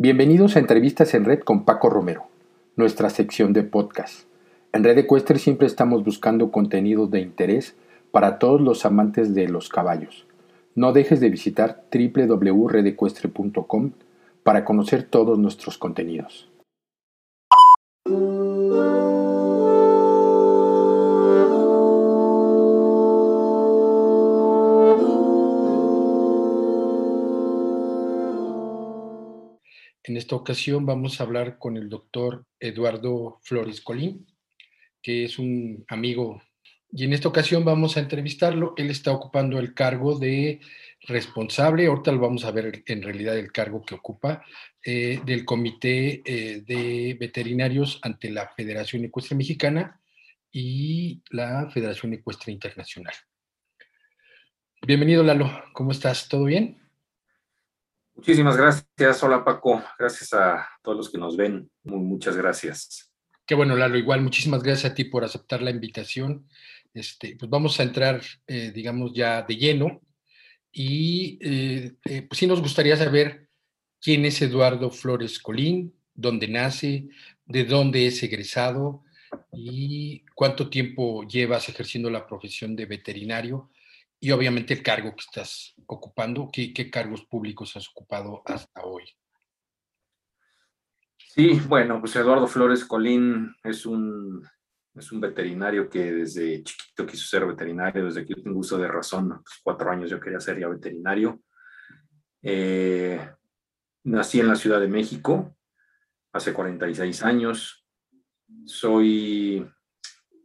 Bienvenidos a Entrevistas en Red con Paco Romero, nuestra sección de podcast. En Red Ecuestre siempre estamos buscando contenidos de interés para todos los amantes de los caballos. No dejes de visitar www.redecuestre.com para conocer todos nuestros contenidos. En esta ocasión vamos a hablar con el doctor Eduardo Flores Colín, que es un amigo, y en esta ocasión vamos a entrevistarlo. Él está ocupando el cargo de responsable, ahorita lo vamos a ver en realidad el cargo que ocupa, eh, del Comité eh, de Veterinarios ante la Federación Ecuestre Mexicana y la Federación Ecuestre Internacional. Bienvenido, Lalo. ¿Cómo estás? ¿Todo bien? Muchísimas gracias. Hola Paco. Gracias a todos los que nos ven. muchas gracias. Qué bueno, Lalo. Igual, muchísimas gracias a ti por aceptar la invitación. Este, pues vamos a entrar, eh, digamos, ya de lleno. Y eh, eh, pues sí nos gustaría saber quién es Eduardo Flores Colín, dónde nace, de dónde es egresado y cuánto tiempo llevas ejerciendo la profesión de veterinario y obviamente el cargo que estás ocupando, ¿qué, cargos públicos has ocupado hasta hoy? Sí, bueno, pues Eduardo Flores Colín es un, es un veterinario que desde chiquito quiso ser veterinario, desde que yo tengo uso de razón, pues cuatro años yo quería ser ya veterinario. Eh, nací en la Ciudad de México hace 46 años. Soy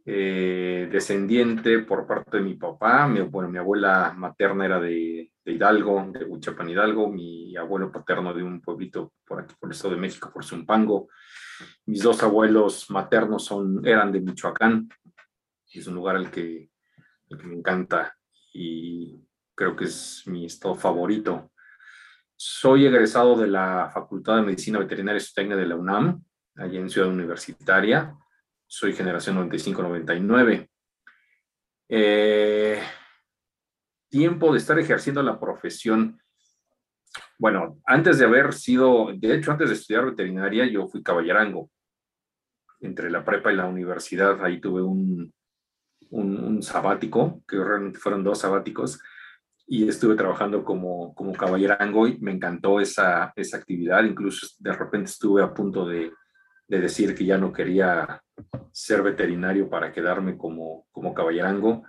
eh, descendiente por parte de mi papá. Mi, bueno, mi abuela materna era de, Hidalgo, de Huichapan Hidalgo, mi abuelo paterno de un pueblito por aquí, por el Estado de México, por Zumpango. Mis dos abuelos maternos eran de Michoacán. Es un lugar al que, me encanta y creo que es mi estado favorito. Soy egresado de la Facultad de Medicina Veterinaria y de la UNAM, allí en Ciudad Universitaria soy generación 95-99. Eh, tiempo de estar ejerciendo la profesión. Bueno, antes de haber sido, de hecho, antes de estudiar veterinaria, yo fui caballerango. Entre la prepa y la universidad, ahí tuve un, un, sabático, que realmente fueron dos sabáticos, y estuve trabajando como, como caballerango y me encantó esa, esa actividad. Incluso de repente estuve a punto de, de decir que ya no quería ser veterinario para quedarme como, como caballerango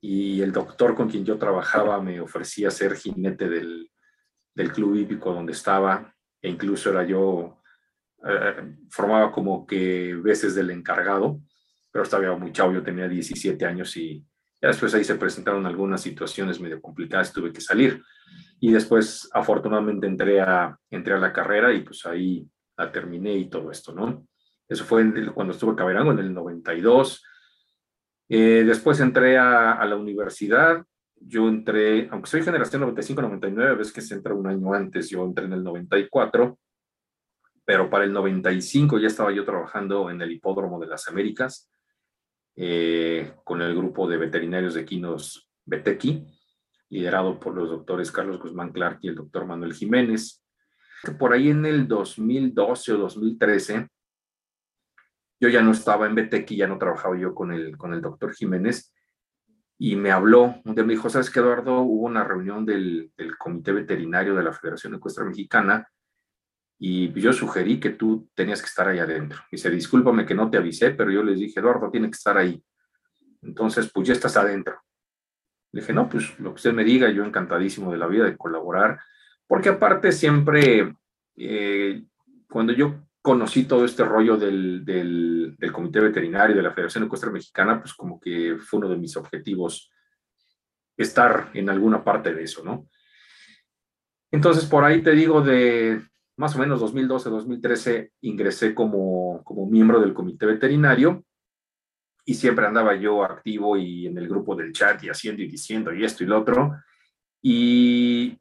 y el doctor con quien yo trabajaba me ofrecía ser jinete del, del club hípico donde estaba e incluso era yo, eh, formaba como que veces del encargado, pero estaba muy chavo, yo tenía 17 años y ya después ahí se presentaron algunas situaciones medio complicadas, tuve que salir y después afortunadamente entré a, entré a la carrera y pues ahí la terminé y todo esto, ¿no? Eso fue cuando estuve en Caberango, en el 92. Eh, después entré a, la universidad. Yo entré, aunque soy generación 95-99, ves que se entra un año antes, yo entré en el 94, pero para el 95 ya estaba yo trabajando en el Hipódromo de las Américas eh, con el grupo de veterinarios de Quinos Betequi, liderado por los doctores Carlos Guzmán Clark y el doctor Manuel Jiménez. Por ahí en el 2012 o 2013 yo ya no estaba en y ya no trabajaba yo con el, con el doctor Jiménez y me habló, un día me dijo, ¿sabes qué, Eduardo? Hubo una reunión del, del Comité Veterinario de la Federación Ecuestre Mexicana y yo sugerí que tú tenías que estar ahí adentro. Dice, discúlpame que no te avisé, pero yo les dije, Eduardo, tiene que estar ahí. Entonces, pues ya estás adentro. Le dije, no, pues lo que usted me diga, yo encantadísimo de la vida de colaborar, porque aparte siempre, eh, cuando yo conocí todo este rollo del, del, del, Comité Veterinario de la Federación Ecuestre Mexicana, pues como que fue uno de mis objetivos estar en alguna parte de eso, ¿no? Entonces, por ahí te digo, de más o menos 2012-2013 ingresé como, como miembro del Comité Veterinario y siempre andaba yo activo y en el grupo del chat y haciendo y diciendo y esto y lo otro. Y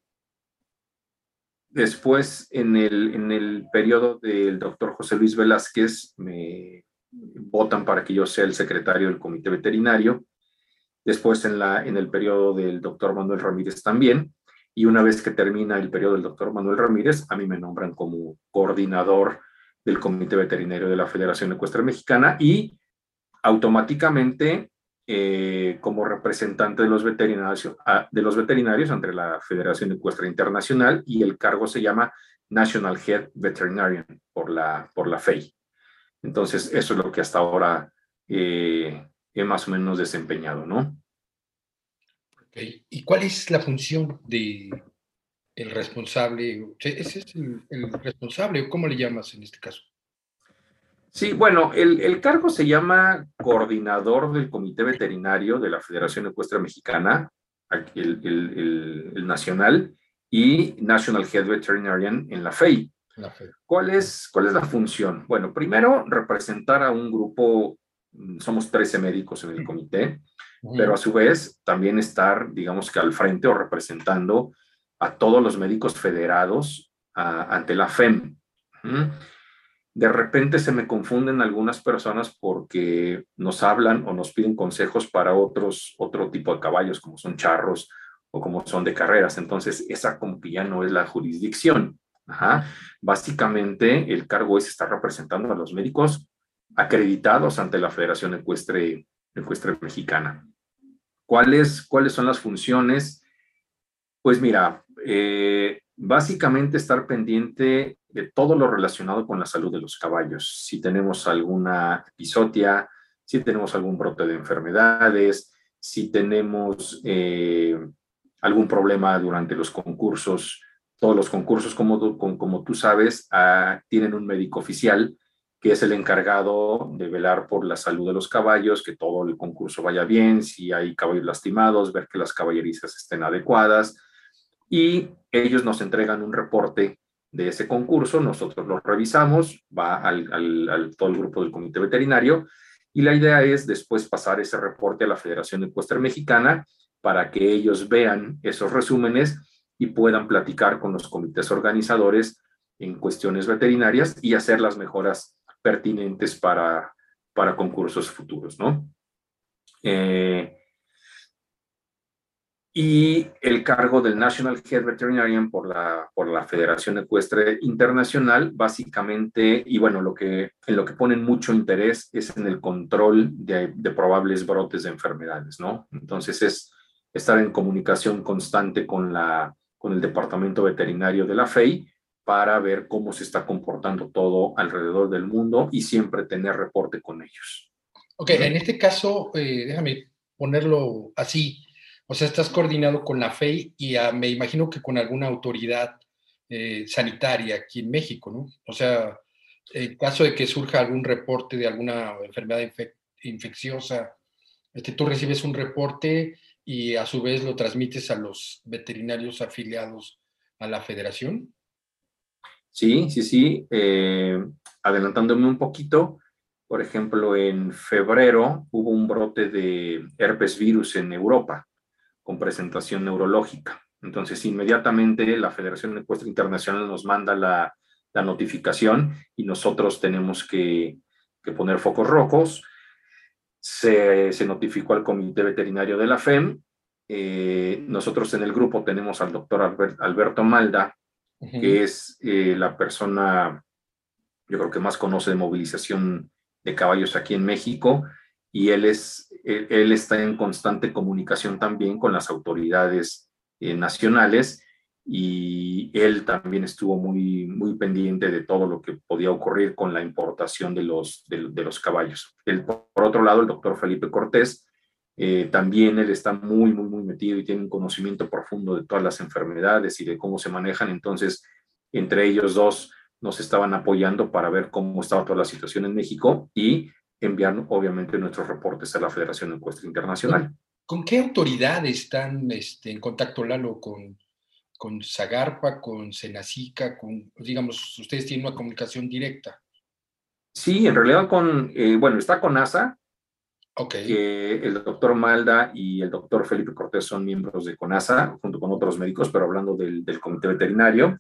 Después, en el, en el periodo del doctor José Luis Velázquez, me votan para que yo sea el secretario del comité veterinario. Después, en, la, en el periodo del doctor Manuel Ramírez también. y una vez que termina el periodo del doctor Manuel Ramírez, a mí me nombran como coordinador del Comité Veterinario de la Federación Ecuestre Mexicana y automáticamente eh, como representante de los, veterinarios, ah, de los veterinarios ante la Federación Ecuestre Internacional y el cargo se llama National Head Veterinarian por la, por la FEI. Entonces, eso es lo que hasta ahora eh, he más o menos desempeñado, ¿no? ¿Y cuál es la función de responsable? ¿Ese es el, el responsable o cómo le llamas en este caso? Sí, bueno, el, cargo se llama coordinador del Comité Veterinario de la Federación Ecuestre Mexicana, el, nacional, y National Head Veterinarian en la FEI. ¿Cuál, es, ¿Cuál es la función? Bueno, primero, representar a un grupo, mm, somos 13 médicos en el comité, pero a su vez también estar, digamos que al frente o representando a todos los médicos federados ante la FEM de repente se me confunden algunas personas porque nos hablan o nos piden consejos para otros, otro tipo de caballos, como son charros o como son de carreras. Entonces, esa como ya no es la jurisdicción. Básicamente, el cargo es estar representando a los médicos acreditados ante la Federación Ecuestre, Ecuestre Mexicana. ¿Cuáles, ¿Cuáles son las funciones? Pues mira, eh, básicamente estar pendiente de todo lo relacionado con la salud de los caballos. Si tenemos alguna episodia, si tenemos algún brote de enfermedades, si tenemos eh, algún problema durante los concursos. Todos los concursos, como, como, tú sabes, ah, tienen un médico oficial que es el encargado de velar por la salud de los caballos, que todo el concurso vaya bien, si hay caballos lastimados, ver que las caballerizas estén adecuadas. Y ellos nos entregan un reporte de ese concurso, nosotros lo revisamos, va al, todo el grupo del comité veterinario y la idea es después pasar ese reporte a la Federación Ecuestre Mexicana para que ellos vean esos resúmenes y puedan platicar con los comités organizadores en cuestiones veterinarias y hacer las mejoras pertinentes para, para concursos futuros, ¿no? Eh, y el cargo del National Head Veterinarian por la, por la Federación Ecuestre Internacional, básicamente, y bueno, lo que, en lo que ponen mucho interés es en el control de, de probables brotes de enfermedades, ¿no? Entonces es estar en comunicación constante con, la, con el Departamento Veterinario de la FEI para ver cómo se está comportando todo alrededor del mundo y siempre tener reporte con ellos. Ok, en este caso, eh, déjame ponerlo así o sea, estás coordinado con la FEI y me imagino que con alguna autoridad eh, sanitaria aquí en México, ¿no? O sea, en caso de que surja algún reporte de alguna enfermedad infecciosa, este, tú recibes un reporte y a su vez lo transmites a los veterinarios afiliados a la federación. Sí, sí, sí. Eh, adelantándome un poquito, por ejemplo, en febrero hubo un brote de herpes virus en Europa con presentación neurológica. Entonces, inmediatamente la Federación Ecuestre Internacional nos manda la, notificación y nosotros tenemos que, poner focos rojos. Se, notificó al Comité Veterinario de la FEM. Eh, nosotros en el grupo tenemos al doctor Alberto Malda, que es eh, la persona, yo creo que más conoce de movilización de caballos aquí en México y él, es, él, está en constante comunicación también con las autoridades eh, nacionales y él también estuvo muy, muy pendiente de todo lo que podía ocurrir con la importación de los, de, los caballos. por otro lado, el doctor Felipe Cortés, eh, también él está muy, muy, muy metido y tiene un conocimiento profundo de todas las enfermedades y de cómo se manejan. Entonces, entre ellos dos nos estaban apoyando para ver cómo estaba toda la situación en México y enviar obviamente nuestros reportes a la Federación Ecuestre Internacional. ¿Con qué autoridad están este, en contacto, Lalo? ¿Con, con Zagarpa, con Senacica, con, digamos, ustedes tienen una comunicación directa? Sí, en realidad con, eh, bueno, está con ASA, okay. que el doctor Malda y el doctor Felipe Cortés son miembros de CONASA, junto con otros médicos, pero hablando del, del comité veterinario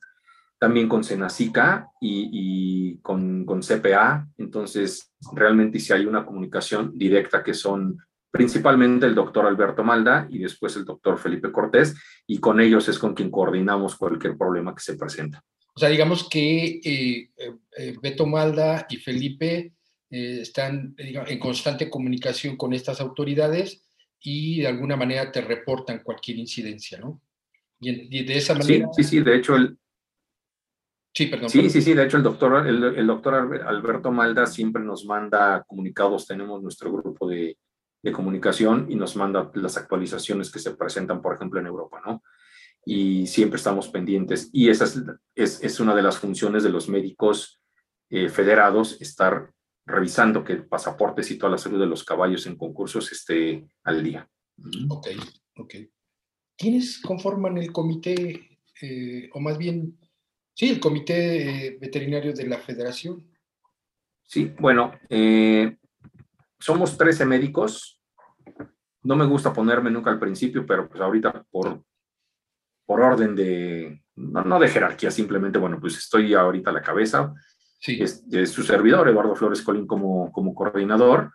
también con Senacica y, con, con, CPA. Entonces, realmente si hay una comunicación directa que son principalmente el doctor Alberto Malda y después el doctor Felipe Cortés, y con ellos es con quien coordinamos cualquier problema que se presenta. O sea, digamos que eh, eh, Beto Malda y Felipe eh, están en constante comunicación con estas autoridades y de alguna manera te reportan cualquier incidencia, ¿no? Y, de esa manera... Sí, sí, sí, de hecho el... Sí, perdón. Sí, sí, sí, de hecho el doctor, el, el doctor Alberto Malda siempre nos manda comunicados, tenemos nuestro grupo de, de comunicación y nos manda las actualizaciones que se presentan, por ejemplo, en Europa, ¿no? Y siempre estamos pendientes. Y esa es, es, una de las funciones de los médicos eh, federados, estar revisando que pasaportes y toda la salud de los caballos en concursos esté al día. Ok, ok. ¿Quiénes conforman el comité, eh, o más bien, sí, el comité eh, veterinario de la federación? Sí, bueno, somos 13 médicos. No me gusta ponerme nunca al principio, pero pues ahorita por, por orden de, no, de jerarquía, simplemente, bueno, pues estoy ahorita a la cabeza. Sí. Es, su servidor, Eduardo Flores Colín, como, como coordinador.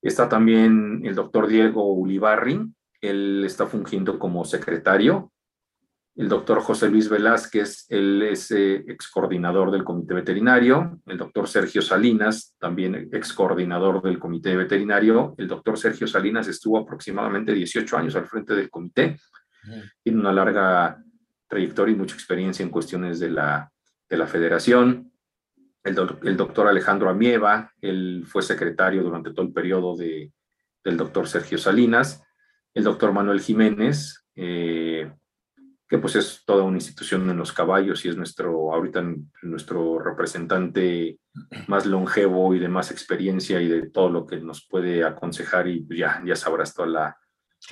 Está también el doctor Diego Ulibarri, él está fungiendo como secretario el doctor José Luis Velázquez, él es eh, ex coordinador del comité veterinario, el doctor Sergio Salinas, también ex coordinador del comité veterinario, el doctor Sergio Salinas estuvo aproximadamente 18 años al frente del comité, tiene una larga trayectoria y mucha experiencia en cuestiones de la, de la federación, el, el, doctor Alejandro Amieva, él fue secretario durante todo el periodo de, del doctor Sergio Salinas, el doctor Manuel Jiménez, eh, que pues es toda una institución en los caballos y es nuestro, ahorita nuestro representante más longevo y de más experiencia y de todo lo que nos puede aconsejar y ya, ya sabrás toda la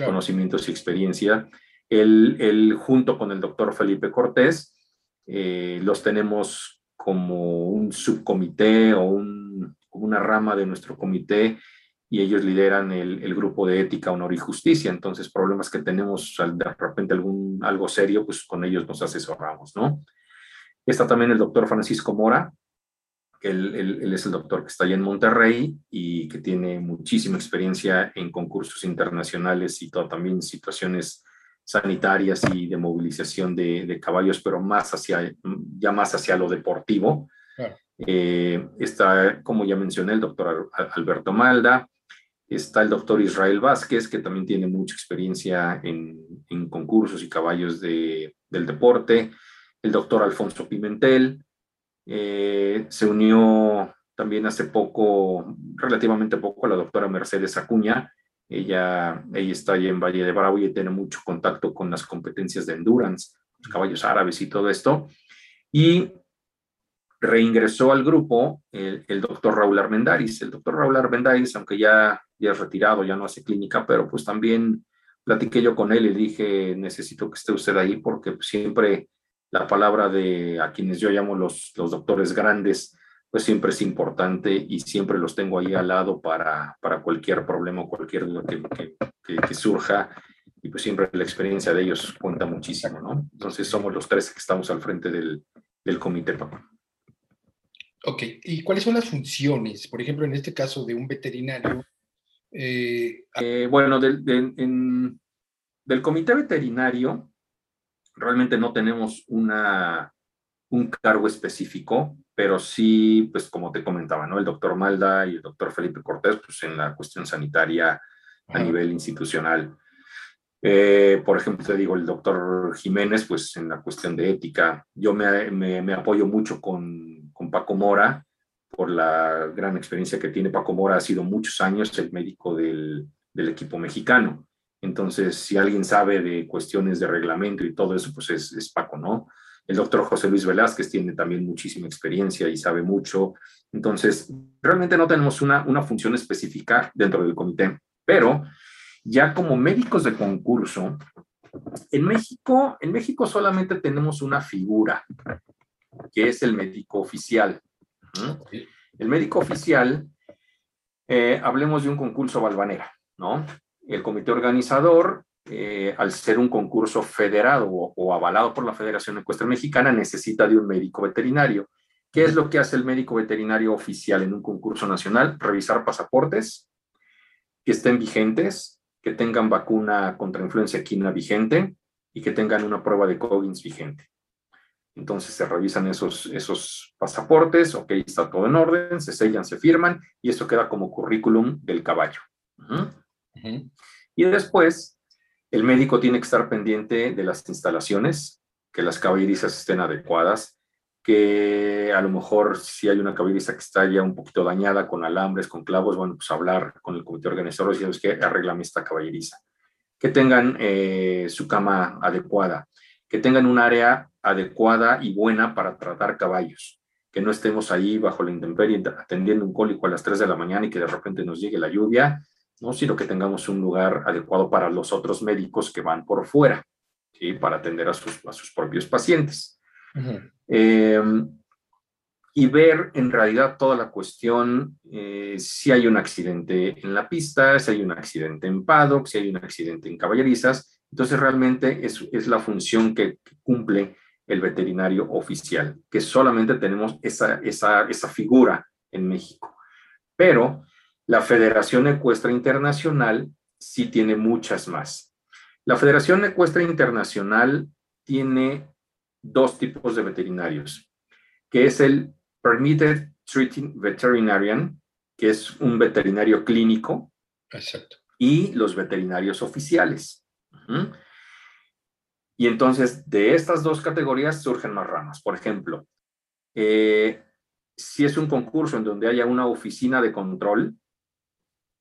conocimientos y experiencia. Él, junto con el doctor Felipe Cortés, eh, los tenemos como un subcomité o un, una rama de nuestro comité y ellos lideran el, el, grupo de ética, honor y justicia. Entonces, problemas que tenemos de repente algún, algo serio, pues con ellos nos asesoramos, ¿no? Está también el doctor Francisco Mora, que él, él, es el doctor que está allá en Monterrey y que tiene muchísima experiencia en concursos internacionales y todo, también situaciones sanitarias y de movilización de, de caballos, pero más hacia, ya más hacia lo deportivo. Eh, está, como ya mencioné, el doctor Alberto Malda, Está el doctor Israel Vázquez, que también tiene mucha experiencia en, concursos y caballos de, del deporte. El doctor Alfonso Pimentel. Eh, se unió también hace poco, relativamente poco, a la doctora Mercedes Acuña. Ella, ella está allí en Valle de Bravo y tiene mucho contacto con las competencias de endurance, los caballos árabes y todo esto. Y reingresó al grupo el, el doctor Raúl Armendáriz. El doctor Raúl Armendáriz, aunque ya ya es retirado, ya no hace clínica, pero pues también platiqué yo con él y dije, necesito que esté usted ahí porque pues, siempre la palabra de a quienes yo llamo los, los doctores grandes, pues siempre es importante y siempre los tengo ahí al lado para, para cualquier problema o cualquier duda que, que, surja. Y pues siempre la experiencia de ellos cuenta muchísimo, ¿no? Entonces somos los tres que estamos al frente del, del comité, papá. Ok, ¿y cuáles son las funciones, por ejemplo, en este caso de un veterinario eh, eh, bueno, del, del, comité veterinario realmente no tenemos una, un cargo específico, pero sí, pues como te comentaba, ¿no? El doctor Malda y el doctor Felipe Cortés, pues en la cuestión sanitaria a nivel institucional. Eh, por ejemplo, te digo, el doctor Jiménez, pues en la cuestión de ética. Yo me, me, me apoyo mucho con, con Paco Mora, por la gran experiencia que tiene Paco Mora, ha sido muchos años el médico del, equipo mexicano. Entonces, si alguien sabe de cuestiones de reglamento y todo eso, pues es, es, Paco, ¿no? El doctor José Luis Velázquez tiene también muchísima experiencia y sabe mucho. Entonces, realmente no tenemos una, una función específica dentro del comité, pero ya como médicos de concurso, en México, en México solamente tenemos una figura, que es el médico oficial. El médico oficial, eh, hablemos de un concurso balvanera, ¿no? El comité organizador, eh, al ser un concurso federado o, avalado por la Federación Ecuestre Mexicana, necesita de un médico veterinario. ¿Qué es lo que hace el médico veterinario oficial en un concurso nacional? Revisar pasaportes, que estén vigentes, que tengan vacuna contra influencia equina vigente y que tengan una prueba de Coggins vigente. Entonces se revisan esos, esos pasaportes, ok, está todo en orden, se sellan, se firman y eso queda como currículum del caballo. Y después, el médico tiene que estar pendiente de las instalaciones, que las caballerizas estén adecuadas, que a lo mejor si hay una caballeriza que está ya un poquito dañada con alambres, con clavos, bueno, pues hablar con el comité organizador y decirles que arreglame esta caballeriza. Que tengan eh, su cama adecuada, que tengan un área adecuada y buena para tratar caballos, que no estemos ahí bajo la intemperie atendiendo un cólico a las 3 de la mañana y que de repente nos llegue la lluvia, ¿no? sino que tengamos un lugar adecuado para los otros médicos que van por fuera, ¿sí? para atender a sus, a sus propios pacientes. Em, y ver en realidad toda la cuestión, eh, si hay un accidente en la pista, si hay un accidente en paddock, si hay un accidente en caballerizas. Entonces realmente es, es la función que, cumple el veterinario oficial, que solamente tenemos esa, esa, esa figura en México. Pero la Federación Ecuestre Internacional sí tiene muchas más. La Federación Ecuestre Internacional tiene dos tipos de veterinarios, que es el Permitted Treating Veterinarian, que es un veterinario clínico, Exacto. y los veterinarios oficiales. Y entonces, de estas dos categorías surgen más ramas. Por ejemplo, eh, si es un concurso en donde haya una oficina de control,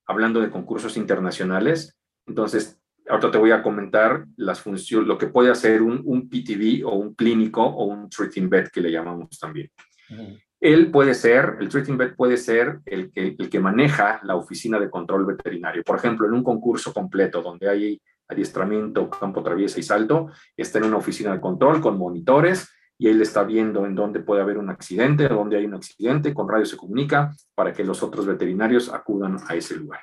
hablando de concursos internacionales, entonces ahorita te voy a comentar las funciones, lo que puede hacer un, un PTV o un clínico o un treating vet que le llamamos también. Él puede ser, el treating vet puede ser el que, el que maneja la oficina de control veterinario. Por ejemplo, en un concurso completo donde hay adiestramiento, campo traviesa y salto, está en una oficina de control con monitores y él está viendo en dónde puede haber un accidente, dónde hay un accidente, con radio se comunica para que los otros veterinarios acudan a ese lugar.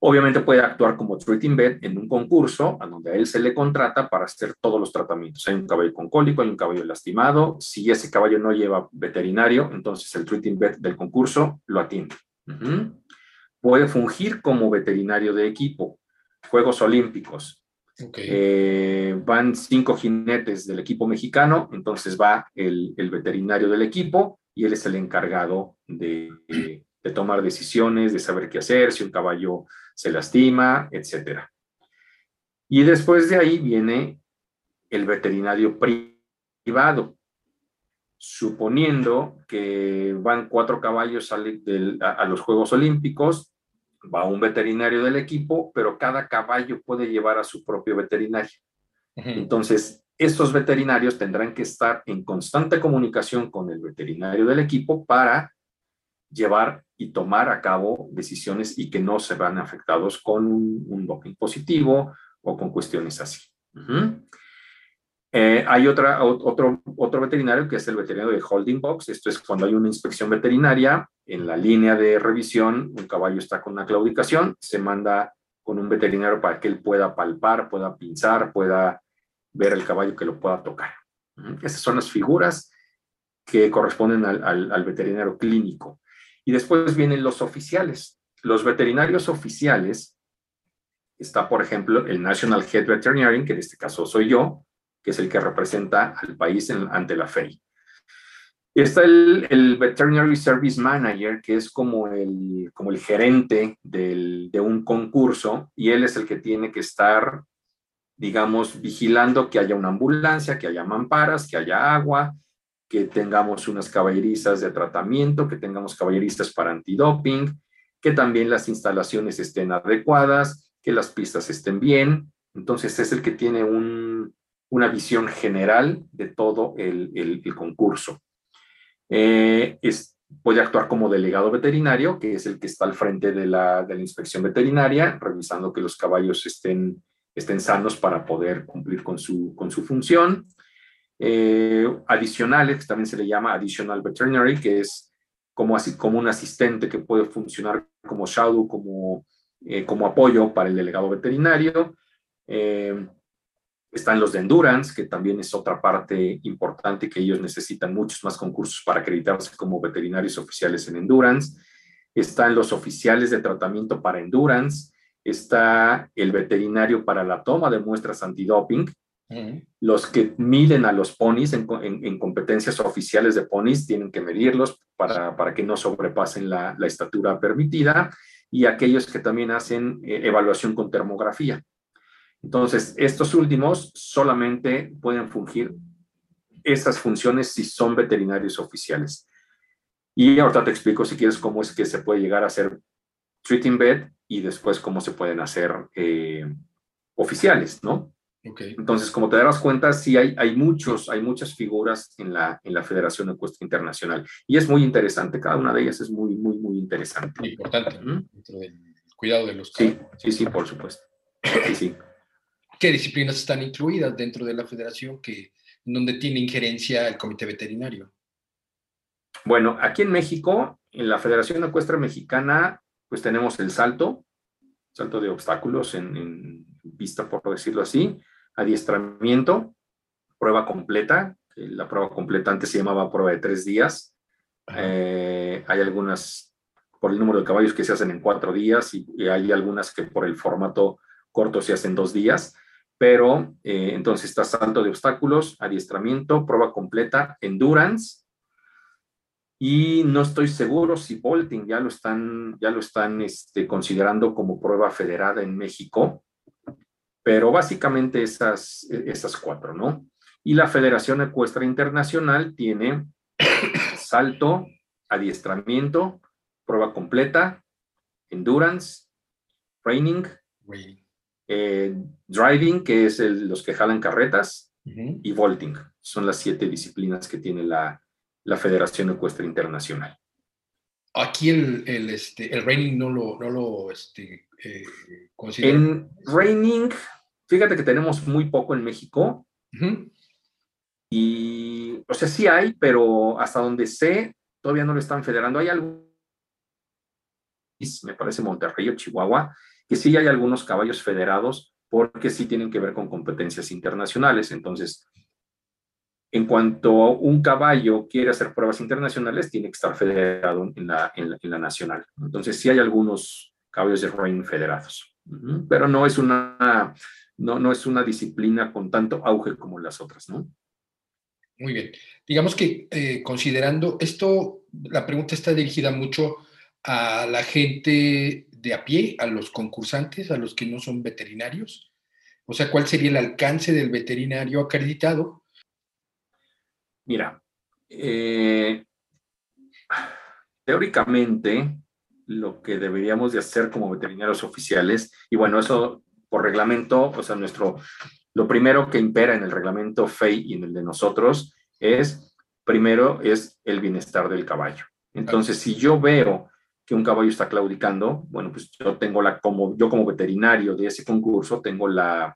Obviamente puede actuar como treating vet en un concurso a donde a él se le contrata para hacer todos los tratamientos. Hay un caballo con cólico, hay un caballo lastimado. Si ese caballo no lleva veterinario, entonces el treating vet del concurso lo atiende. Puede fungir como veterinario de equipo. Juegos Olímpicos. Eh, van cinco jinetes del equipo mexicano, entonces va el, veterinario del equipo y él es el encargado de, de tomar decisiones, de saber qué hacer, si un caballo se lastima, etc. Y después de ahí viene el veterinario privado. Suponiendo que van cuatro caballos a, los Juegos Olímpicos, va un veterinario del equipo, pero cada caballo puede llevar a su propio veterinario. Entonces, estos veterinarios tendrán que estar en constante comunicación con el veterinario del equipo para llevar y tomar a cabo decisiones y que no se van afectados con un, doping positivo o con cuestiones así. Eh, hay otra, otro, otro veterinario que es el veterinario de holding box. Esto es cuando hay una inspección veterinaria en la línea de revisión, un caballo está con una claudicación, se manda con un veterinario para que él pueda palpar, pueda pinzar, pueda ver el caballo que lo pueda tocar. Esas son las figuras que corresponden al, veterinario clínico. Y después vienen los oficiales. Los veterinarios oficiales, está por ejemplo el National Head Veterinarian, que en este caso soy yo, que es el que representa al país ante la FEI. Está el, Veterinary Service Manager, que es como el, como el gerente de un concurso, y él es el que tiene que estar, digamos, vigilando que haya una ambulancia, que haya mamparas, que haya agua, que tengamos unas caballerizas de tratamiento, que tengamos caballerizas para antidoping, que también las instalaciones estén adecuadas, que las pistas estén bien. Entonces es el que tiene una visión general de todo el, concurso. Eh, puede actuar como delegado veterinario, que es el que está al frente de la, inspección veterinaria, revisando que los caballos estén, estén sanos para poder cumplir con su, con su función eh, adicionales, que también se le llama additional veterinary, que es como, así, como un asistente que puede funcionar como shadow, como, eh, como apoyo para el delegado veterinario. Eh, están los de endurance, que también es otra parte importante que ellos necesitan muchos más concursos para acreditarse como veterinarios oficiales en endurance. están los oficiales de tratamiento para endurance, está el veterinario para la toma de muestras antidoping, los que miden a los ponis en, competencias oficiales de ponis tienen que medirlos para, para que no sobrepasen la, la, estatura permitida y aquellos que también hacen eh, evaluación con termografía. Entonces, estos últimos solamente pueden fungir esas funciones si son veterinarios oficiales. Y ahorita te explico, si quieres, cómo es que se puede llegar a hacer treating bed y después cómo se pueden hacer eh, oficiales, ¿no? Entonces, como te darás cuenta, sí hay, hay, muchos, hay muchas figuras en la, en la Federación Ecuestre Internacional y es muy interesante, cada una de ellas es muy, muy, muy interesante. Muy importante, dentro del cuidado de los Sí, sí, sí, por supuesto. Sí, sí. ¿Qué disciplinas están incluidas dentro de la federación que, donde tiene injerencia el comité veterinario? Bueno, aquí en México, en la Federación Ecuestre Mexicana, pues tenemos el salto, salto de obstáculos en, en pista, por decirlo así, adiestramiento, prueba completa, la prueba completa antes se llamaba prueba de tres días. Eh, hay algunas por el número de caballos que se hacen en cuatro días y, hay algunas que por el formato corto se hacen dos días. Pero eh, entonces está salto de obstáculos, adiestramiento, prueba completa, endurance. Y no estoy seguro si Bolting ya lo están, ya lo están este, considerando como prueba federada en México. Pero básicamente esas, esas cuatro, ¿no? Y la Federación Ecuestre Internacional tiene salto, adiestramiento, prueba completa, endurance, training, eh, driving, que es los que jalan carretas, y vaulting. Son las siete disciplinas que tiene la, la Federación Ecuestre Internacional. Aquí el, el, este, el reining no lo, no lo este, eh, En reining, Fíjate que tenemos muy poco en México. Y, o sea, sí hay, pero hasta donde sé, todavía no lo están federando. Hay algo, me parece Monterrey o Chihuahua, que sí hay algunos caballos federados porque sí tienen que ver con competencias internacionales. Entonces, en cuanto un caballo quiere hacer pruebas internacionales, tiene que estar federado en la, en la, nacional. Entonces, sí hay algunos caballos de reining federados, pero no es una no, no es una disciplina con tanto auge como las otras, ¿no? Muy bien. Digamos que eh, considerando esto, la pregunta está dirigida mucho a la gente de a pie, a los concursantes, a los que no son veterinarios. O sea, ¿cuál sería el alcance del veterinario acreditado? Mira, eh, teóricamente lo que deberíamos de hacer como veterinarios oficiales, y bueno, eso por reglamento, o sea, nuestro, lo primero que impera en el reglamento FEI y en el de nosotros es, primero, es el bienestar del caballo. Entonces, si yo veo que un caballo está claudicando, bueno, pues yo tengo la, como, yo como veterinario de ese concurso, tengo la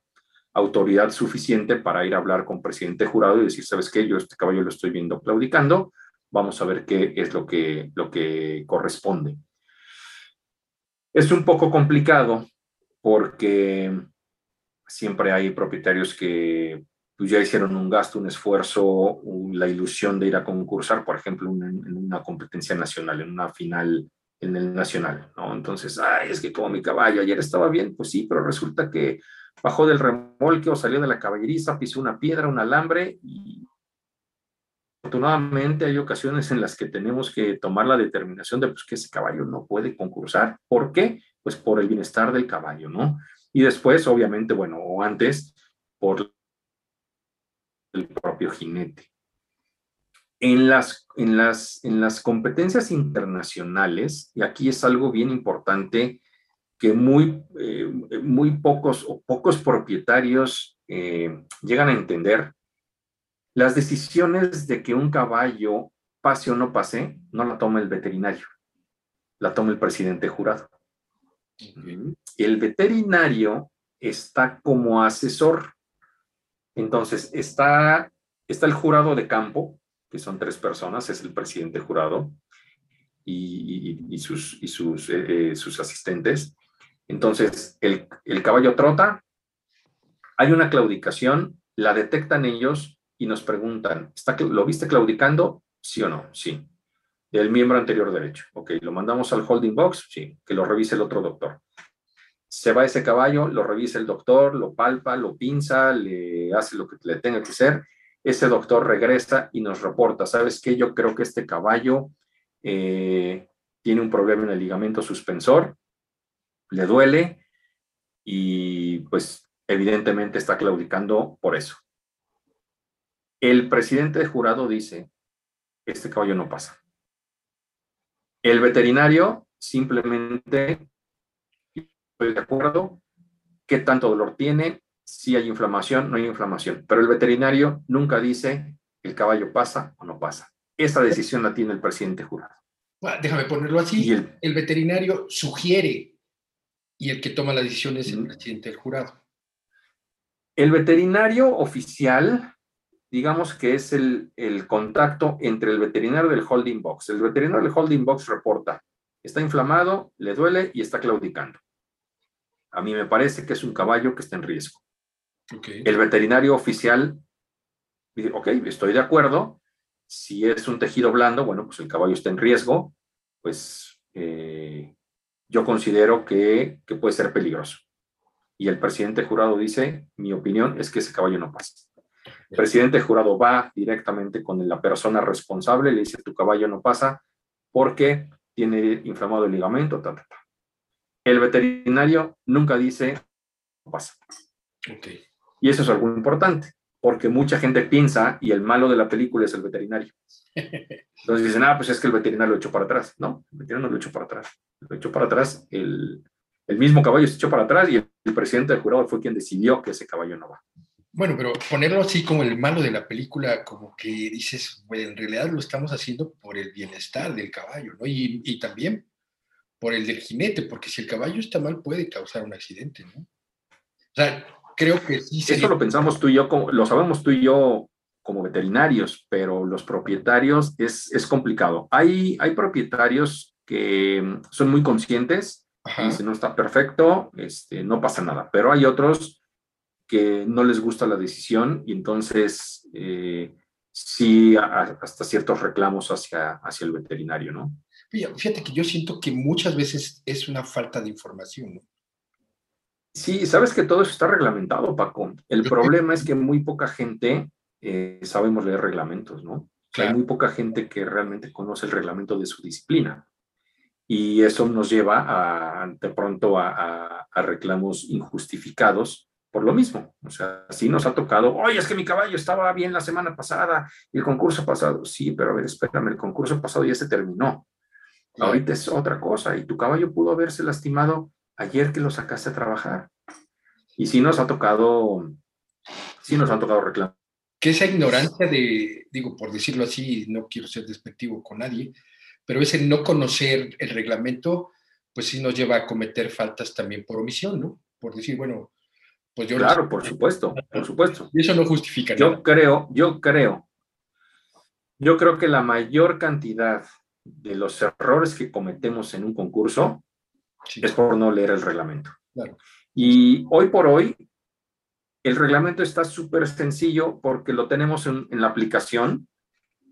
autoridad suficiente para ir a hablar con presidente jurado y decir, ¿sabes qué? Yo este caballo lo estoy viendo claudicando, vamos a ver qué es lo que, lo que corresponde. Es un poco complicado porque siempre hay propietarios que pues, ya hicieron un gasto, un esfuerzo, la ilusión de ir a concursar, por ejemplo, en una competencia nacional, en una final en el nacional, ¿no? Entonces, ay, es que como mi caballo ayer estaba bien, pues sí, pero resulta que bajó del remolque o salió de la caballeriza, pisó una piedra, un alambre y afortunadamente hay ocasiones en las que tenemos que tomar la determinación de pues, que ese caballo no puede concursar. ¿Por qué? pues por el bienestar del caballo, ¿no? Y después, obviamente, bueno, o antes, por el propio jinete. En las, en las, en las competencias internacionales, y aquí es algo bien importante que muy, eh, muy pocos o pocos propietarios eh, llegan a entender, las decisiones de que un caballo pase o no pase, no la toma el veterinario, la toma el presidente jurado. El veterinario está como asesor. Entonces, está, está el jurado de campo, que son tres personas, es el presidente jurado y, sus, y sus, eh, eh, sus asistentes. Entonces, el, caballo trota, hay una claudicación, la detectan ellos y nos preguntan, ¿está, ¿lo viste claudicando? Sí o no, sí. del miembro anterior derecho. Ok, lo mandamos al holding box, sí, que lo revise el otro doctor. Se va ese caballo, lo revisa el doctor, lo palpa, lo pinza, le hace lo que le tenga que hacer. Ese doctor regresa y nos reporta, ¿sabes qué? Yo creo que este caballo eh, tiene un problema en el ligamento suspensor, le duele y pues evidentemente está claudicando por eso. El presidente de jurado dice, este caballo no pasa. El veterinario simplemente, estoy de acuerdo, qué tanto dolor tiene, si hay inflamación, no hay inflamación, pero el veterinario nunca dice el caballo pasa o no pasa. Esa decisión la tiene el presidente jurado. déjame ponerlo así. El, el, veterinario sugiere y el que toma la decisión es el presidente del jurado. El veterinario oficial digamos que es el, contacto entre el veterinario del holding box. El veterinario del holding box reporta, está inflamado, le duele y está claudicando. A mí me parece que es un caballo que está en riesgo. El veterinario oficial dice, ok, estoy de acuerdo. Si es un tejido blando, bueno, pues el caballo está en riesgo, pues eh, yo considero que, que puede ser peligroso. Y el presidente jurado dice, mi opinión es que ese caballo no pasa. El presidente jurado va directamente con la persona responsable, le dice, tu caballo no pasa porque tiene inflamado el ligamento, ta, ta, ta. El veterinario nunca dice, no pasa. Okay. Y eso es algo importante, porque mucha gente piensa y el malo de la película es el veterinario. Entonces dicen, ah, pues es que el veterinario lo echó para atrás. No, el veterinario no lo echó para atrás. Lo echó para atrás, el, el mismo caballo se echó para atrás y el, el presidente del jurado fue quien decidió que ese caballo no va. Bueno, pero ponerlo así como el malo de la película, como que dices, bueno, en realidad lo estamos haciendo por el bienestar del caballo, ¿no? Y, también por el del jinete, porque si el caballo está mal puede causar un accidente, ¿no? O sea, creo que sí. Eso lo pensamos tú y yo, lo sabemos tú y yo como veterinarios, pero los propietarios es, es complicado. Hay, hay propietarios que son muy conscientes, y si no está perfecto, este, no pasa nada, pero hay otros que no les gusta la decisión y entonces eh, sí hasta ciertos reclamos hacia, hacia el veterinario, ¿no? Fíjate que yo siento que muchas veces es una falta de información, ¿no? Sí, sabes que todo eso está reglamentado, Paco. El problema es que muy poca gente eh, sabemos leer reglamentos, ¿no? Hay muy poca gente que realmente conoce el reglamento de su disciplina. Y eso nos lleva a, de pronto a, a reclamos injustificados por lo mismo. O sea, sí nos ha tocado, oye, es que mi caballo estaba bien la semana pasada y el concurso pasado. Sí, pero a ver, espérame, el concurso pasado ya se terminó. Ahorita es otra cosa y tu caballo pudo haberse lastimado ayer que lo sacaste a trabajar. Y sí nos ha tocado, sí nos han tocado reclamos. Que esa ignorancia de, digo, por decirlo así, no quiero ser despectivo con nadie, pero ese no conocer el reglamento, pues sí nos lleva a cometer faltas también por omisión, ¿no? Por decir, bueno, pues claro, por supuesto, por supuesto. Y eso no justifica yo nada. creo, yo creo, yo creo que la mayor cantidad de los errores que cometemos en un concurso es por no leer el reglamento. Y hoy por hoy, el reglamento está súper sencillo porque lo tenemos en, en, la aplicación.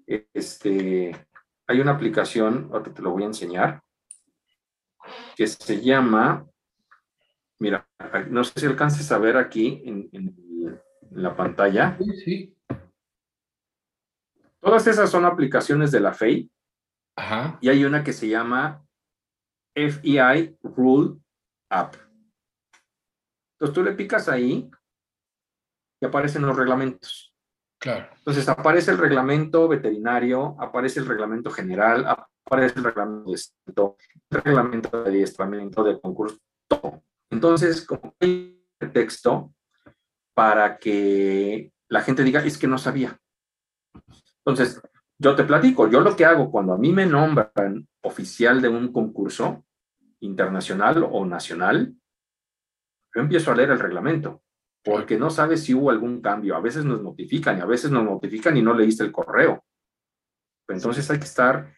Este, hay una aplicación, ahora te lo voy a enseñar, que se llama Mira, no sé si alcances a ver aquí en, la pantalla. Sí, sí. Todas esas son aplicaciones de la FEI. Ajá. Y hay una que se llama FEI Rule App. Entonces tú le picas ahí y aparecen los reglamentos. Claro. Entonces aparece el reglamento veterinario, aparece el reglamento general, aparece el reglamento de el reglamento de adiestramiento de concurso, todo. Entonces, como hay texto para que la gente diga, es que no sabía. Entonces, yo te platico, yo lo que hago cuando a mí me nombran oficial de un concurso internacional o nacional, yo empiezo a leer el reglamento, porque no sabes si hubo algún cambio. A veces nos notifican y a veces nos notifican y no leíste el correo. Entonces hay que estar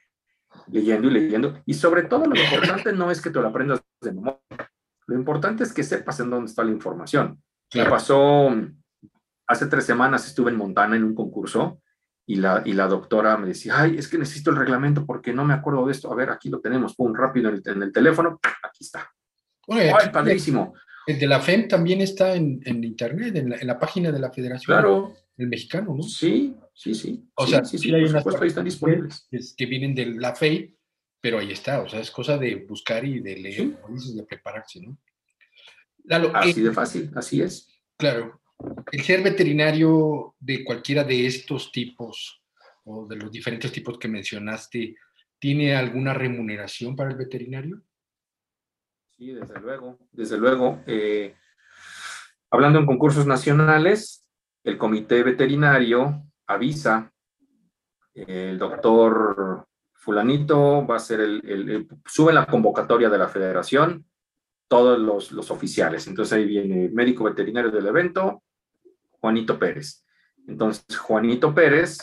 leyendo y leyendo. Y sobre todo lo importante no es que te lo aprendas de memoria. Lo importante es que sepas en dónde está la información. Me pasó, hace tres semanas estuve en Montana en un concurso y la, y la doctora me decía, ay, es que necesito el reglamento porque no me acuerdo de esto. A ver, aquí lo tenemos, pum, rápido en el, teléfono, aquí está. ay, padrísimo. El de la FEM también está en, internet, en la, página de la Federación. Claro. El mexicano, ¿no? Sí, sí, sí. O sea, sí, sí, hay unas ahí están disponibles. Que, vienen de la FEI, pero ahí está. O sea, es cosa de buscar y de leer, de prepararse, ¿no? así de fácil, así es. Claro. El ser veterinario de cualquiera de estos tipos o de los diferentes tipos que mencionaste, ¿tiene alguna remuneración para el veterinario? Sí, desde luego, desde luego. Eh, hablando en concursos nacionales, el comité veterinario avisa, el doctor fulanito va a ser el, sube la convocatoria de la federación, todos los, los, oficiales. Entonces ahí viene médico veterinario del evento, Juanito Pérez. Entonces Juanito Pérez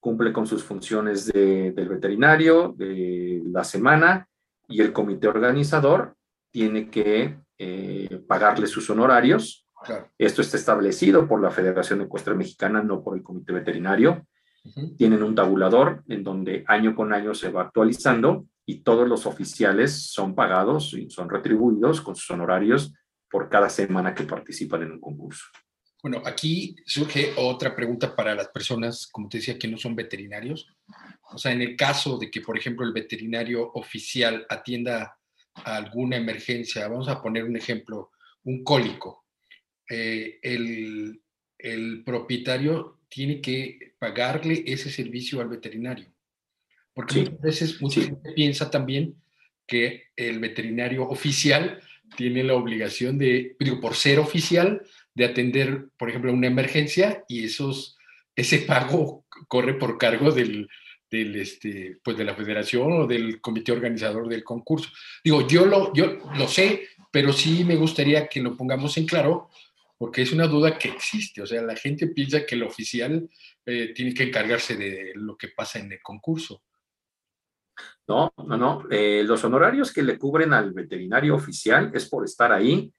cumple con sus funciones de, del veterinario de la semana y el comité organizador tiene que eh, pagarle sus honorarios. Esto está establecido por la Federación Ecuestre Mexicana, no por el comité veterinario. Tienen un tabulador en donde año con año se va actualizando y todos los oficiales son pagados y son retribuidos con sus honorarios por cada semana que participan en un concurso. Bueno, aquí surge otra pregunta para las personas, como te decía, que no son veterinarios. O sea, en el caso de que, por ejemplo, el veterinario oficial atienda alguna emergencia, vamos a poner un ejemplo, un cólico, eh, el, propietario tiene que pagarle ese servicio al veterinario. Porque muchas veces mucha gente piensa también que el veterinario oficial tiene la obligación de, digo, por ser oficial, de atender, por ejemplo, una emergencia y esos, ese pago corre por cargo del, del, este, pues de la federación o del comité organizador del concurso. Digo, yo lo, yo lo sé, pero sí me gustaría que lo pongamos en claro, porque es una duda que existe. O sea, la gente piensa que el oficial eh, tiene que encargarse de lo que pasa en el concurso. No, no, no. Eh, los honorarios que le cubren al veterinario oficial es por estar ahí,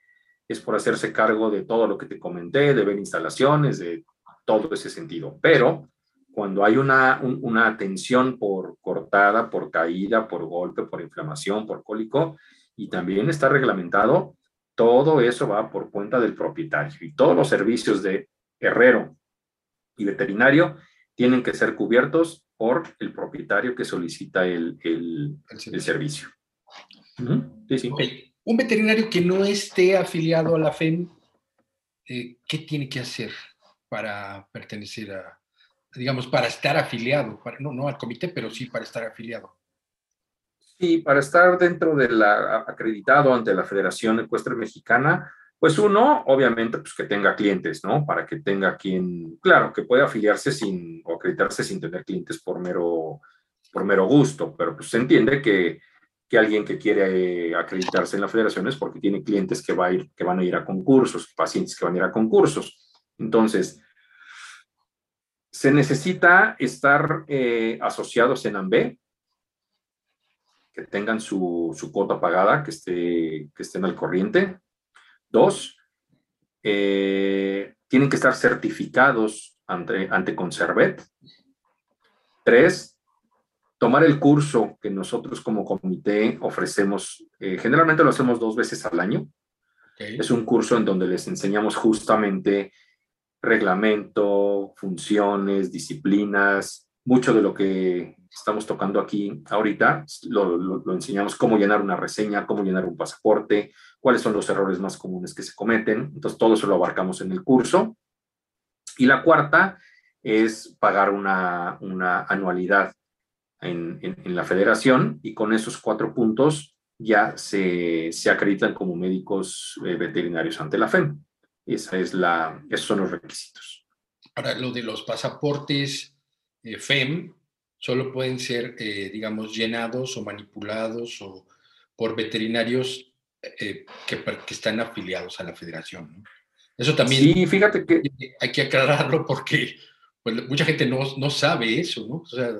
es por hacerse cargo de todo lo que te comenté, de ver instalaciones, de todo ese sentido. Pero cuando hay una, una atención por cortada, por caída, por golpe, por inflamación, por cólico, y también está reglamentado, todo eso va por cuenta del propietario. Y todos los servicios de herrero y veterinario tienen que ser cubiertos por el propietario que solicita el, el, servicio. Un veterinario que no esté afiliado a la FEM, eh, ¿qué tiene que hacer para pertenecer a, digamos, para estar afiliado, no, no al comité, pero sí para estar afiliado. Sí, para estar dentro de la acreditado ante la Federación Ecuestre Mexicana, pues uno, obviamente, pues que tenga clientes, ¿no? Para que tenga quien, claro, que pueda afiliarse sin, o acreditarse sin tener clientes por mero, por mero gusto, pero pues se entiende que, que alguien que quiere acreditarse en la federación es porque tiene clientes que, va a ir, que van a ir a concursos, pacientes que van a ir a concursos. Entonces, se necesita estar eh, asociados en AMBE, que tengan su, cuota pagada, que, esté, que estén al corriente. Dos, eh, tienen que estar certificados ante, ante Conservet. Tres, tomar el curso que nosotros como comité ofrecemos, eh, generalmente lo hacemos dos veces al año. Es un curso en donde les enseñamos justamente reglamento, funciones, disciplinas, mucho de lo que estamos tocando aquí ahorita, lo, enseñamos cómo llenar una reseña, cómo llenar un pasaporte, cuáles son los errores más comunes que se cometen. Entonces, todo eso lo abarcamos en el curso. Y la cuarta es pagar una, anualidad en, la federación y con esos cuatro puntos ya se, acreditan como médicos eh, veterinarios ante la FEM. Esa es la, esos son los requisitos. Ahora, lo de los pasaportes eh, FEM solo pueden ser, eh, digamos, llenados o manipulados o por veterinarios eh, que, que, están afiliados a la federación. Eso también sí, fíjate que hay que aclararlo porque pues, mucha gente no, no sabe eso, ¿no? O sea,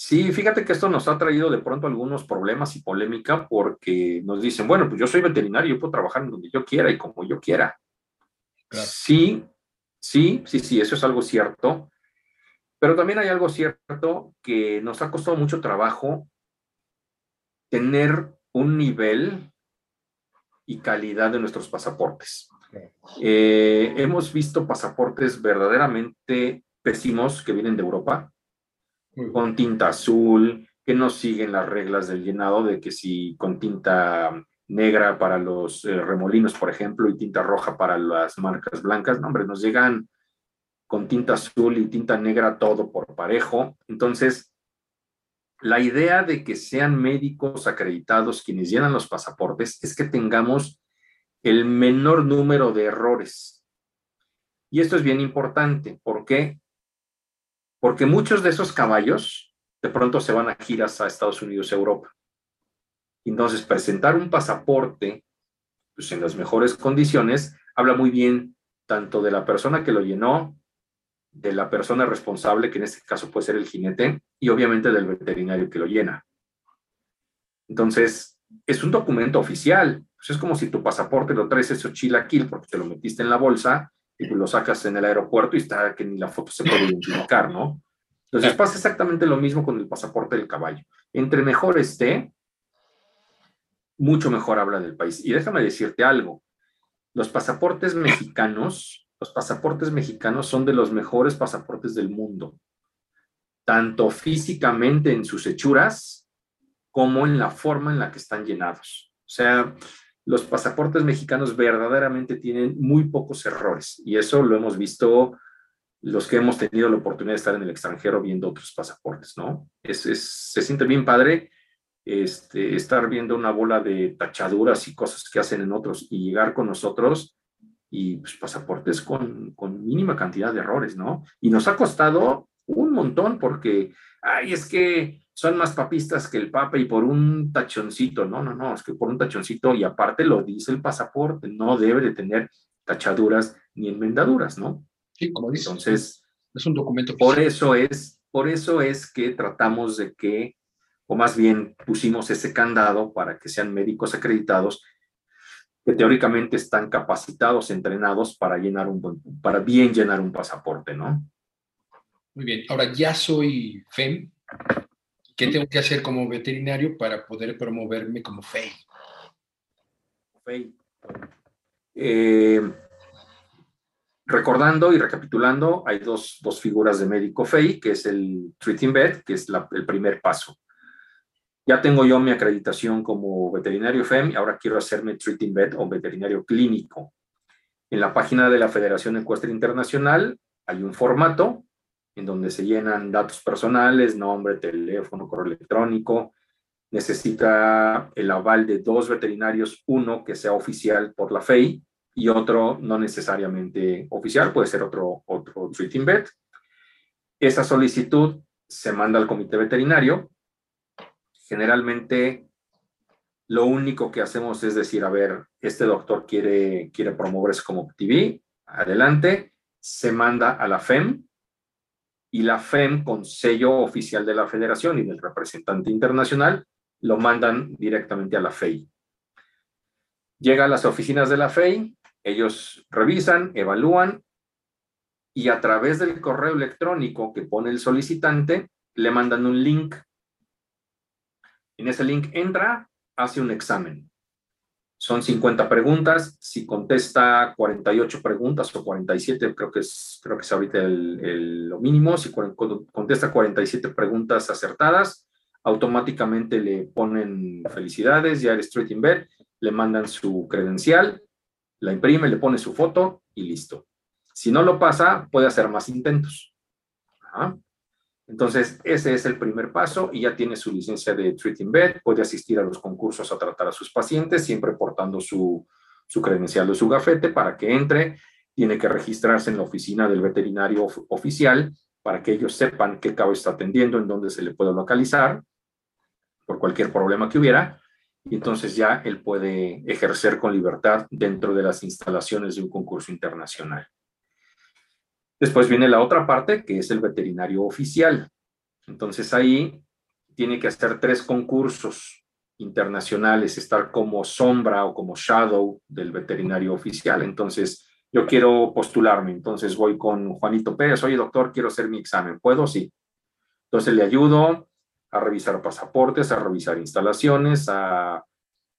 Sí, fíjate que esto nos ha traído de pronto algunos problemas y polémica porque nos dicen, bueno, pues yo soy veterinario, yo puedo trabajar en donde yo quiera y como yo quiera. Sí, sí, sí, sí, eso es algo cierto. Pero también hay algo cierto que nos ha costado mucho trabajo tener un nivel y calidad de nuestros pasaportes. Eh, hemos visto pasaportes verdaderamente pésimos que vienen de Europa, con tinta azul, que no siguen las reglas del llenado, de que si con tinta negra para los eh, remolinos, por ejemplo, y tinta roja para las marcas blancas, no, hombre, nos llegan con tinta azul y tinta negra todo por parejo. Entonces, la idea de que sean médicos acreditados quienes llenan los pasaportes es que tengamos el menor número de errores. Y esto es bien importante. ¿Por qué? Porque muchos de esos caballos de pronto se van a giras a Estados Unidos, Europa. Entonces, presentar un pasaporte pues, en las mejores condiciones habla muy bien tanto de la persona que lo llenó, de la persona responsable, que en este caso puede ser el jinete, y obviamente del veterinario que lo llena. Entonces, es un documento oficial. Pues es como si tu pasaporte lo traes eso chilaquil porque te lo metiste en la bolsa y lo sacas en el aeropuerto y está que ni la foto se puede identificar, ¿no? Entonces pasa exactamente lo mismo con el pasaporte del caballo. Entre mejor esté, mucho mejor habla del país. Y déjame decirte algo, los pasaportes mexicanos los pasaportes mexicanos son de los mejores pasaportes del mundo, tanto físicamente en sus hechuras como en la forma en la que están llenados. O sea, los pasaportes mexicanos verdaderamente tienen muy pocos errores y eso lo hemos visto los que hemos tenido la oportunidad de estar en el extranjero viendo otros pasaportes, ¿no? Es, se siente bien padre este, estar viendo una bola de tachaduras y cosas que hacen en otros y llegar con nosotros y pues, pasaportes con, con mínima cantidad de errores, ¿no? Y nos ha costado un montón porque, ay, es que son más papistas que el Papa y por un tachoncito, no, no, no, es que por un tachoncito y aparte lo dice el pasaporte, no debe de tener tachaduras ni enmendaduras, ¿no? Sí, como dice. Entonces, es un documento. Por eso es, por eso es que tratamos de que, o más bien pusimos ese candado para que sean médicos acreditados que teóricamente están capacitados, entrenados para llenar un para bien llenar un pasaporte, ¿no? Muy bien. Ahora ya soy FEM. ¿Qué tengo que hacer como veterinario para poder promoverme como FEI? FEI. Eh, recordando y recapitulando, hay dos, dos, figuras de médico FEI, que es el treating vet, que es el primer paso. Ya tengo yo mi acreditación como veterinario FEM y ahora quiero hacerme treating vet o veterinario clínico. En la página de la Federación Ecuestre Internacional hay un formato en donde se llenan datos personales, nombre, teléfono, correo electrónico. Necesita el aval de dos veterinarios, uno que sea oficial por la FEI y otro no necesariamente oficial, puede ser otro, otro treating vet. Esa solicitud se manda al comité veterinario generalmente lo único que hacemos es decir, a ver, este doctor quiere, quiere promoverse como TV, adelante, se manda a la FEM y la FEM con sello oficial de la federación y del representante internacional lo mandan directamente a la FEI. Llega a las oficinas de la FEI, ellos revisan, evalúan y a través del correo electrónico que pone el solicitante le mandan un link en ese link entra, hace un examen. Son 50 preguntas. Si contesta 48 preguntas o 47, creo que es, creo que es ahorita lo mínimo. Si contesta 47 preguntas acertadas, automáticamente le ponen felicidades, ya eres straight in bed, le mandan su credencial, la imprime, le pone su foto y listo. Si no lo pasa, puede hacer más intentos. Ajá. Entonces, ese es el primer paso y ya tiene su licencia de Treating Vet, puede asistir a los concursos a tratar a sus pacientes, siempre portando su, credencial o su gafete para que entre. Tiene que registrarse en la oficina del veterinario oficial para que ellos sepan qué cabo está atendiendo, en dónde se le puede localizar por cualquier problema que hubiera. Y entonces ya él puede ejercer con libertad dentro de las instalaciones de un concurso internacional. Después viene la otra parte, que es el veterinario oficial. Entonces ahí tiene que hacer tres concursos internacionales, estar como sombra o como shadow del veterinario oficial. Entonces yo quiero postularme, entonces voy con Juanito Pérez, oye doctor, quiero hacer mi examen, ¿puedo? Sí. Entonces le ayudo a revisar pasaportes, a revisar instalaciones, a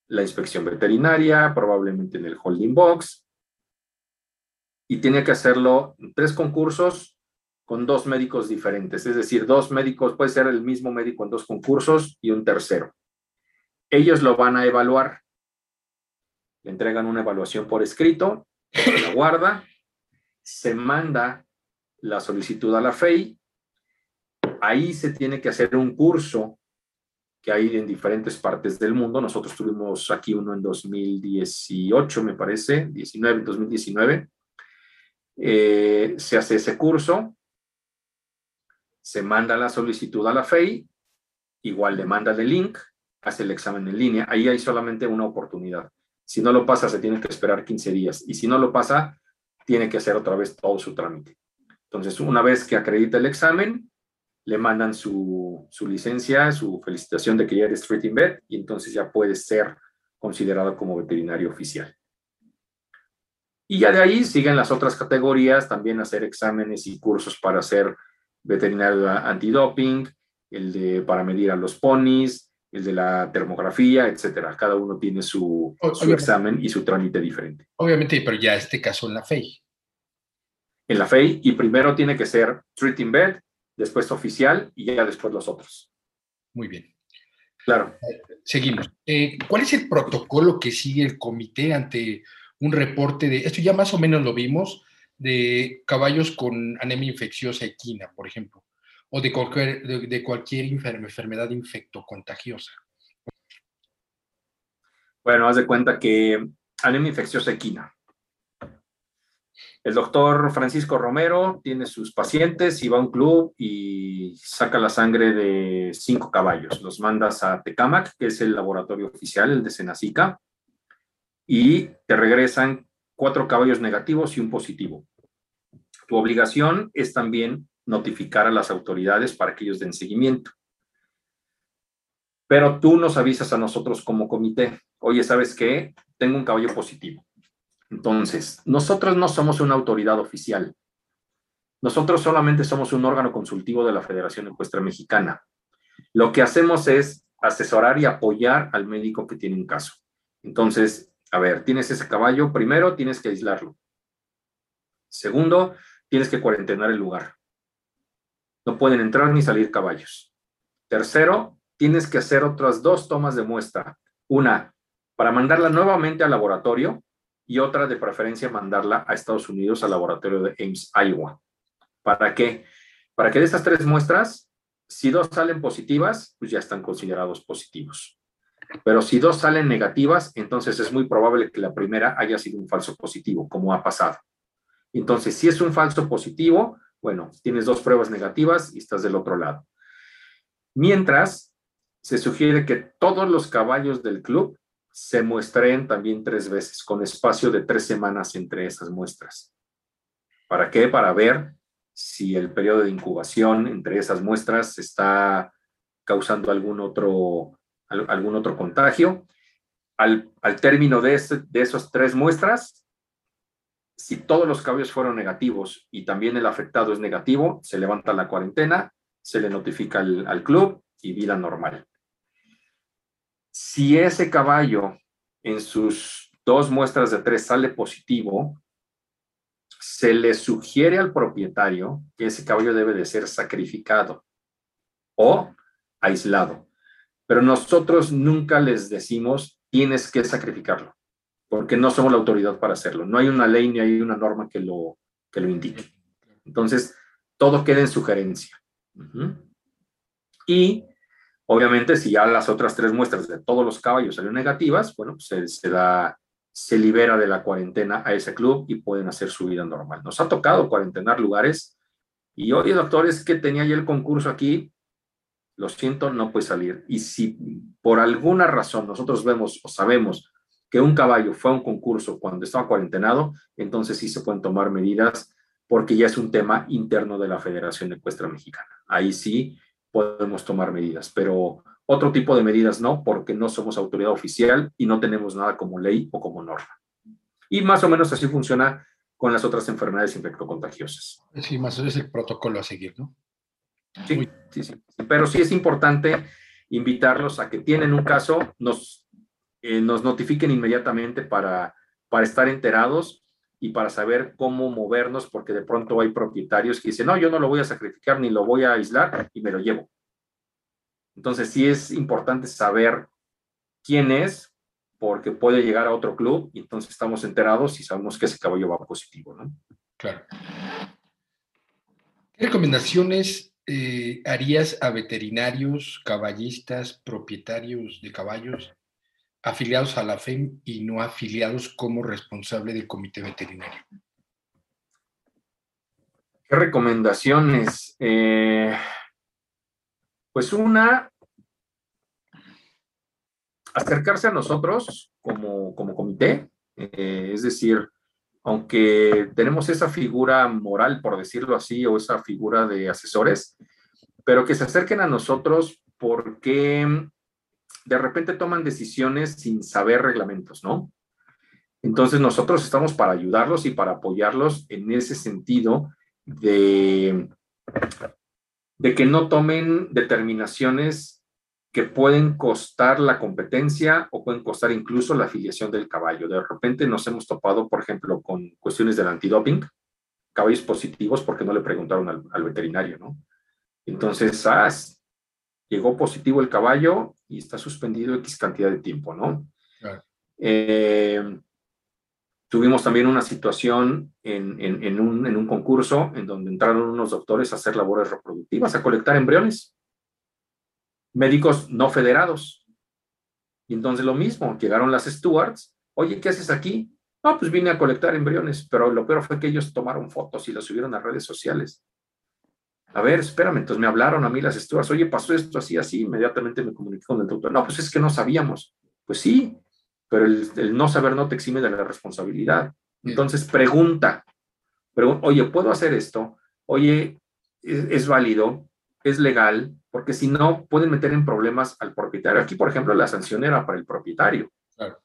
la inspección veterinaria, probablemente en el holding box, y tiene que hacerlo en tres concursos con dos médicos diferentes, es decir, dos médicos, puede ser el mismo médico en dos concursos y un tercero. Ellos lo van a evaluar, le entregan una evaluación por escrito, la guarda, se manda la solicitud a la FEI, ahí se tiene que hacer un curso que hay en diferentes partes del mundo. Nosotros tuvimos aquí uno en 2018, me parece, 19, 2019. Eh, se hace ese curso, se manda la solicitud a la FEI, igual le manda el link, hace el examen en línea, ahí hay solamente una oportunidad. Si no lo pasa, se tiene que esperar 15 días. Y si no lo pasa, tiene que hacer otra vez todo su trámite. Entonces, una vez que acredita el examen, le mandan su, su licencia, su felicitación de que ya eres treating vet y entonces ya puede ser considerado como veterinario oficial. Y ya de ahí siguen las otras categorías, también hacer exámenes y cursos para ser veterinario antidoping, el de para medir a los ponis, el de la termografía, etcétera. Cada uno tiene su, su examen y su trámite diferente. Obviamente, pero ya este caso en la FEI. En la FEI, y primero tiene que ser treating vet, después oficial y ya después los otros. Muy bien. Claro. Seguimos. Eh, ¿Cuál es el protocolo que sigue el comité ante un reporte de, esto ya más o menos lo vimos, de caballos con anemia infecciosa equina, por ejemplo, o de cualquier, enfermedad infectocontagiosa? Bueno, haz de cuenta que anemia infecciosa equina. El doctor Francisco Romero tiene sus pacientes y va a un club y saca la sangre de cinco caballos. Los mandas a Tecamac, que es el laboratorio oficial, el de Senacica, y te regresan cuatro caballos negativos y un positivo. Tu obligación es también notificar a las autoridades para que ellos den seguimiento. Pero tú nos avisas a nosotros como comité, oye, ¿sabes qué? Tengo un caballo positivo. Entonces, nosotros no somos una autoridad oficial. Nosotros solamente somos un órgano consultivo de la Federación Ecuestre Mexicana. Lo que hacemos es asesorar y apoyar al médico que tiene un caso. Entonces, a ver, tienes ese caballo, primero tienes que aislarlo. Segundo, tienes que cuarentenar el lugar. No pueden entrar ni salir caballos. Tercero, tienes que hacer otras dos tomas de muestra. Una, para mandarla nuevamente al laboratorio y otra de preferencia mandarla a Estados Unidos al laboratorio de Ames, Iowa. ¿Para qué? Para que de estas tres muestras, si dos salen positivas, pues ya están considerados positivos. Pero si dos salen negativas, entonces es muy probable que la primera haya sido un falso positivo, como ha pasado. Entonces, si es un falso positivo, bueno, tienes dos pruebas negativas y estás del otro lado. Mientras, se sugiere que todos los caballos del club se muestren también tres veces, con espacio de tres semanas entre esas muestras. ¿Para qué? Para ver si el periodo de incubación entre esas muestras está causando algún otro algún otro contagio. Al, término de, de esas tres muestras, si todos los caballos fueron negativos y también el afectado es negativo, se levanta la cuarentena, se le notifica al, al club y vida normal. Si ese caballo en sus dos muestras de tres sale positivo, se le sugiere al propietario que ese caballo debe de ser sacrificado o aislado. Pero nosotros nunca les decimos, tienes que sacrificarlo, porque no somos la autoridad para hacerlo. No hay una ley ni hay una norma que lo, que lo indique. Entonces, todo queda en sugerencia. Y obviamente, si ya las otras tres muestras de todos los caballos salieron negativas, bueno, pues se, da, se libera de la cuarentena a ese club y pueden hacer su vida normal. Nos ha tocado cuarentenar lugares y, oye, doctores, que tenía ya el concurso aquí, lo siento, no puede salir. Y si por alguna razón nosotros vemos o sabemos que un caballo fue a un concurso cuando estaba cuarentenado, entonces sí se pueden tomar medidas porque ya es un tema interno de la Federación Ecuestre Mexicana. Ahí sí podemos tomar medidas, pero otro tipo de medidas no, porque no somos autoridad oficial y no tenemos nada como ley o como norma. Y más o menos así funciona con las otras enfermedades infectocontagiosas. Sí, más es el protocolo a seguir, ¿no? Sí, sí, sí. Pero sí es importante invitarlos a que tienen un caso, nos, eh, nos notifiquen inmediatamente para, para estar enterados y para saber cómo movernos, porque de pronto hay propietarios que dicen, no, yo no lo voy a sacrificar ni lo voy a aislar y me lo llevo. Entonces sí es importante saber quién es, porque puede llegar a otro club y entonces estamos enterados y sabemos que ese caballo va positivo, ¿no? Claro. ¿Qué recomendaciones eh, harías a veterinarios, caballistas, propietarios de caballos afiliados a la FEM y no afiliados como responsable del comité veterinario? ¿Qué recomendaciones? Eh, pues una, acercarse a nosotros como, como comité, eh, es decir, aunque tenemos esa figura moral, por decirlo así, o esa figura de asesores, pero que se acerquen a nosotros porque de repente toman decisiones sin saber reglamentos, ¿no? Entonces nosotros estamos para ayudarlos y para apoyarlos en ese sentido de, de que no tomen determinaciones que pueden costar la competencia o pueden costar incluso la afiliación del caballo. De repente nos hemos topado, por ejemplo, con cuestiones del antidoping, caballos positivos porque no le preguntaron al, veterinario, ¿no? Entonces, ah, llegó positivo el caballo y está suspendido X cantidad de tiempo, ¿no? Eh, tuvimos también una situación en, en, un, en un concurso en donde entraron unos doctores a hacer labores reproductivas, a colectar embriones médicos no federados. Y entonces lo mismo, llegaron las stewards, oye, ¿qué haces aquí? No, pues vine a colectar embriones, pero lo peor fue que ellos tomaron fotos y las subieron a redes sociales. A ver, espérame, entonces me hablaron a mí las stewards, oye, pasó esto así, así, inmediatamente me comuniqué con el doctor. No, pues es que no sabíamos. Pues sí, pero el, no saber no te exime de la responsabilidad. Entonces pregunta, pero, oye, ¿puedo hacer esto? Oye, es válido? ¿Es legal? Porque si no, pueden meter en problemas al propietario. Aquí, por ejemplo, la sanción era para el propietario. Claro.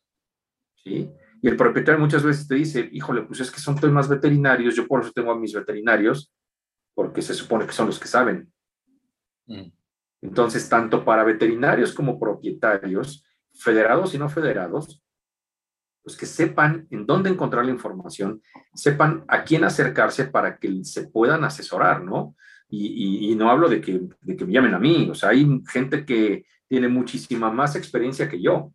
¿Sí? Y el propietario muchas veces te dice, híjole, pues es que son temas veterinarios, yo por eso tengo a mis veterinarios, porque se supone que son los que saben. Mm. Entonces, tanto para veterinarios como propietarios, federados y no federados, pues que sepan en dónde encontrar la información, sepan a quién acercarse para que se puedan asesorar, ¿no? Y, no hablo de que, de que me llamen a mí, o sea, hay gente que tiene muchísima más experiencia que yo.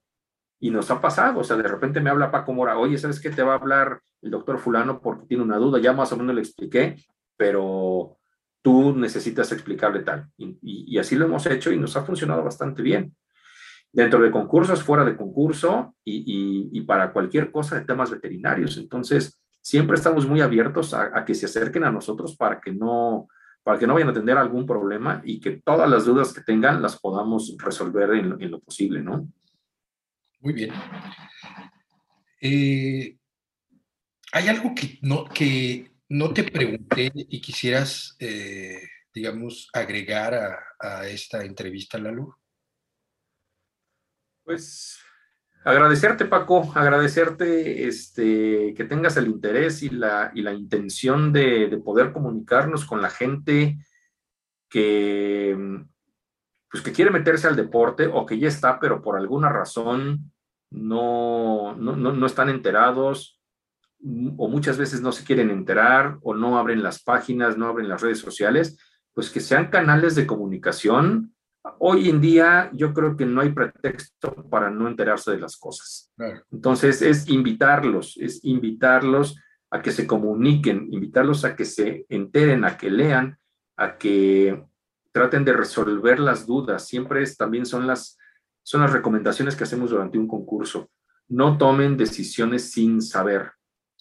Y nos ha pasado, o sea, de repente me habla Paco Mora, oye, ¿sabes qué te va a hablar el doctor fulano porque tiene una duda? Ya más o menos le expliqué, pero tú necesitas explicarle tal. Y, así lo hemos hecho y nos ha funcionado bastante bien. Dentro de concursos, fuera de concurso y, para cualquier cosa de temas veterinarios. Entonces, siempre estamos muy abiertos a que se acerquen a nosotros para que no, para que no vayan a tener algún problema y que todas las dudas que tengan las podamos resolver en, lo posible, ¿no? Muy bien. Eh, ¿Hay algo que no, que no te pregunté y quisieras, eh, digamos, agregar a, a esta entrevista, Lalu? Pues Agradecerte, Paco, agradecerte este, que tengas el interés y la, y la intención de, poder comunicarnos con la gente que, pues, que quiere meterse al deporte o que ya está, pero por alguna razón no, no, no están enterados o muchas veces no se quieren enterar o no abren las páginas, no abren las redes sociales, pues que sean canales de comunicación Hoy en día yo creo que no hay pretexto para no enterarse de las cosas. Entonces es invitarlos, es invitarlos a que se comuniquen, invitarlos a que se enteren, a que lean, a que traten de resolver las dudas. Siempre es, también son las, son las recomendaciones que hacemos durante un concurso. No tomen decisiones sin saber.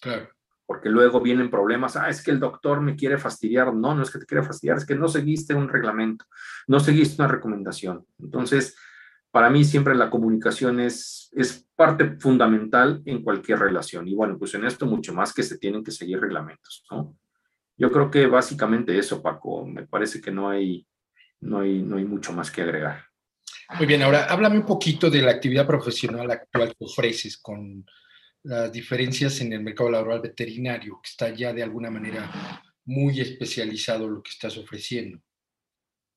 Claro porque luego vienen problemas, ah, es que el doctor me quiere fastidiar, no, no es que te quiere fastidiar, es que no seguiste un reglamento, no seguiste una recomendación. Entonces, para mí siempre la comunicación es, es parte fundamental en cualquier relación. Y bueno, pues en esto mucho más que se tienen que seguir reglamentos, ¿no? Yo creo que básicamente eso, Paco, me parece que no hay, no hay, no hay mucho más que agregar. Muy bien, ahora háblame un poquito de la actividad profesional actual que ofreces con las diferencias en el mercado laboral veterinario, que está ya de alguna manera muy especializado lo que estás ofreciendo.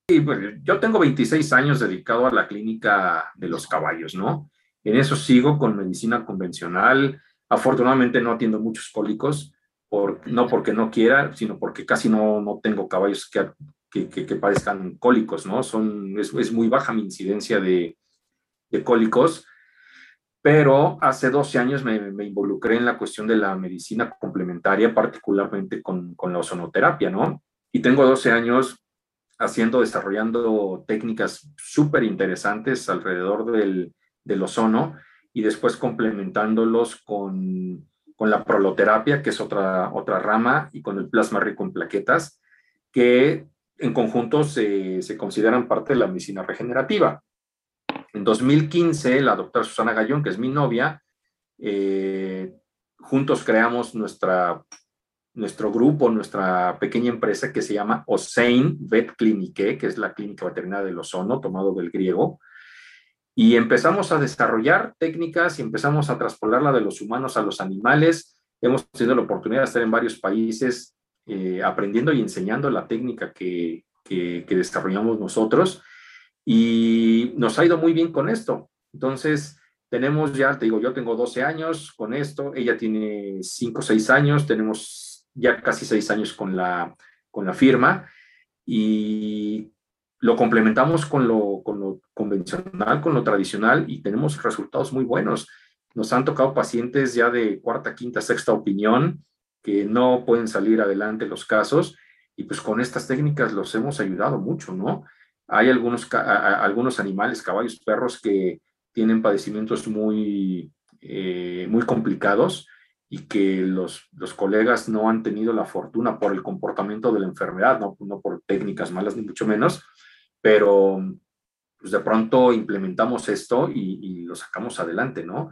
Pues, yo tengo 26 años dedicado a la clínica de los caballos, ¿no? En eso sigo con medicina convencional. Afortunadamente no atiendo muchos cólicos, por, no porque no quiera, sino porque casi no, no tengo caballos que, que, que, parezcan cólicos, ¿no? Son, es, es muy baja mi incidencia de, de, cólicos, pero hace 12 años me, involucré en la cuestión de la medicina complementaria, particularmente con, la ozonoterapia, ¿no? Y tengo 12 años haciendo, desarrollando técnicas súper interesantes alrededor del, del ozono y después complementándolos con con la proloterapia, que es otra, otra rama, y con el plasma rico en plaquetas, que en conjunto se, se consideran parte de la medicina regenerativa. En 2015, la doctora Susana Gallón, que es mi novia, eh, juntos creamos nuestra, nuestro grupo, nuestra pequeña empresa que se llama Osein Vet Clinique, que es la clínica veterinaria del ozono, tomado del griego, y empezamos a desarrollar técnicas y empezamos a traspolarla de los humanos a los animales. Hemos tenido la oportunidad de estar en varios países eh, aprendiendo y enseñando la técnica que, que, desarrollamos nosotros y nos ha ido muy bien con esto. Entonces, tenemos ya, te digo, yo tengo 12 años con esto, ella tiene 5 o 6 años, tenemos ya casi 6 años con la, con la firma y lo complementamos con lo, con lo convencional, con lo tradicional y tenemos resultados muy buenos. Nos han tocado pacientes ya de cuarta, quinta, sexta opinión que no pueden salir adelante los casos y pues con estas técnicas los hemos ayudado mucho, ¿no? Hay algunos, algunos animales, caballos, perros que tienen padecimientos muy, eh, muy complicados y que los, los colegas no han tenido la fortuna por el comportamiento de la enfermedad, no, no por técnicas malas ni mucho menos, pero pues de pronto implementamos esto y, lo sacamos adelante, ¿no?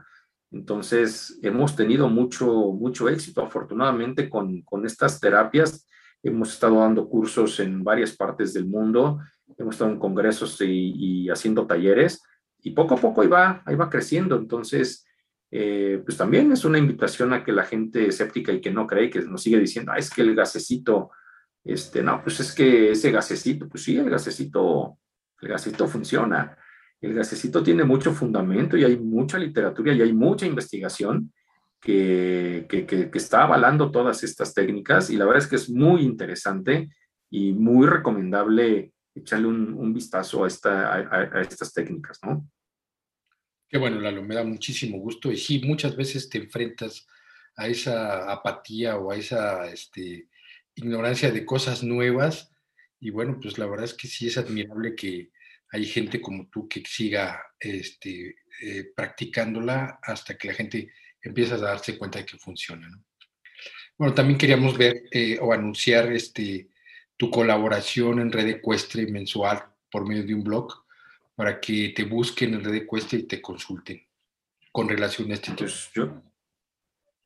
Entonces, hemos tenido mucho, mucho éxito, afortunadamente, con, con estas terapias. Hemos estado dando cursos en varias partes del mundo, hemos estado en congresos y, haciendo talleres, y poco a poco ahí va, ahí va creciendo. Entonces, eh, pues también es una invitación a que la gente escéptica y que no cree, que nos sigue diciendo, ah, es que el gasecito este, no, pues es que ese gasecito, pues sí, el gasecito, el gasecito funciona. El gasecito tiene mucho fundamento y hay mucha literatura y hay mucha investigación que, que, que, está avalando todas estas técnicas y la verdad es que es muy interesante y muy recomendable echarle un, un vistazo a, esta, a, estas técnicas, ¿no? Qué bueno, Lalo, me da muchísimo gusto y sí, muchas veces te enfrentas a esa apatía o a esa este, ignorancia de cosas nuevas. Y bueno, pues la verdad es que sí es admirable que hay gente como tú que siga este, eh, practicándola hasta que la gente empieza a darse cuenta de que funciona. Bueno, también queríamos ver eh, o anunciar este, tu colaboración en Red Ecuestre mensual por medio de un blog para que te busquen en Red Ecuestre y te consulten con relación a este tema. Pues yo,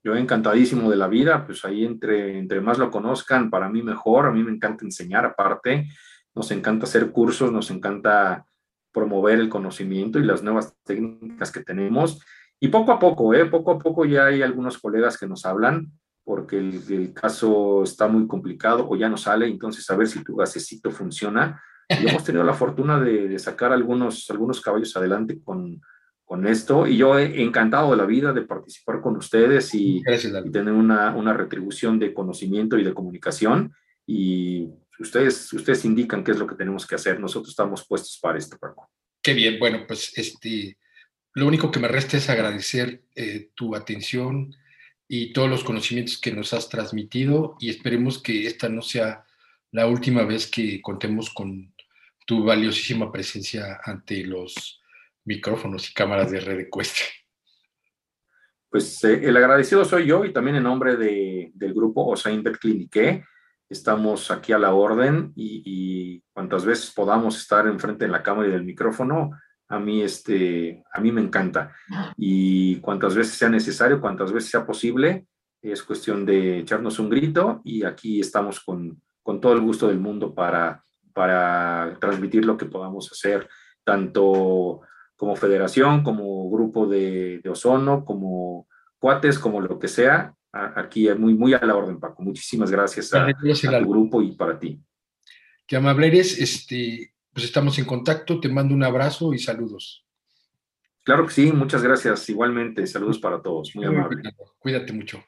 yo encantadísimo de la vida, pues ahí entre, entre más lo conozcan, para mí mejor, a mí me encanta enseñar aparte, nos encanta hacer cursos, nos encanta promover el conocimiento y las nuevas técnicas que tenemos. Y poco a poco, ¿eh? poco a poco ya hay algunos colegas que nos hablan porque el, caso está muy complicado o ya no sale, entonces a ver si tu gasecito funciona. Y hemos tenido la fortuna de, de sacar algunos, algunos caballos adelante con, con esto y yo he encantado de la vida de participar con ustedes y, tener una, una, retribución de conocimiento y de comunicación y ustedes, ustedes indican qué es lo que tenemos que hacer. Nosotros estamos puestos para esto, Paco. Qué bien, bueno, pues este, lo único que me resta es agradecer eh, tu atención y todos los conocimientos que nos has transmitido y esperemos que esta no sea la última vez que contemos con tu valiosísima presencia ante los micrófonos y cámaras de red Ecuestre. Pues eh, el agradecido soy yo y también en nombre de, del grupo Osainbet Clinique. Estamos aquí a la orden y, y, cuantas veces podamos estar enfrente de la cámara y del micrófono, a mí, este, a mí me encanta. Y cuantas veces sea necesario, cuantas veces sea posible, es cuestión de echarnos un grito y aquí estamos con, con todo el gusto del mundo para, para transmitir lo que podamos hacer, tanto como federación, como grupo de, ozono, como, cuates, como lo que sea, aquí es muy, muy a la orden, Paco. Muchísimas gracias a, tu grupo y para ti. Qué amable eres, este, pues estamos en contacto, te mando un abrazo y saludos. Claro que sí, muchas gracias. Igualmente, saludos para todos, muy amable. Cuídate mucho.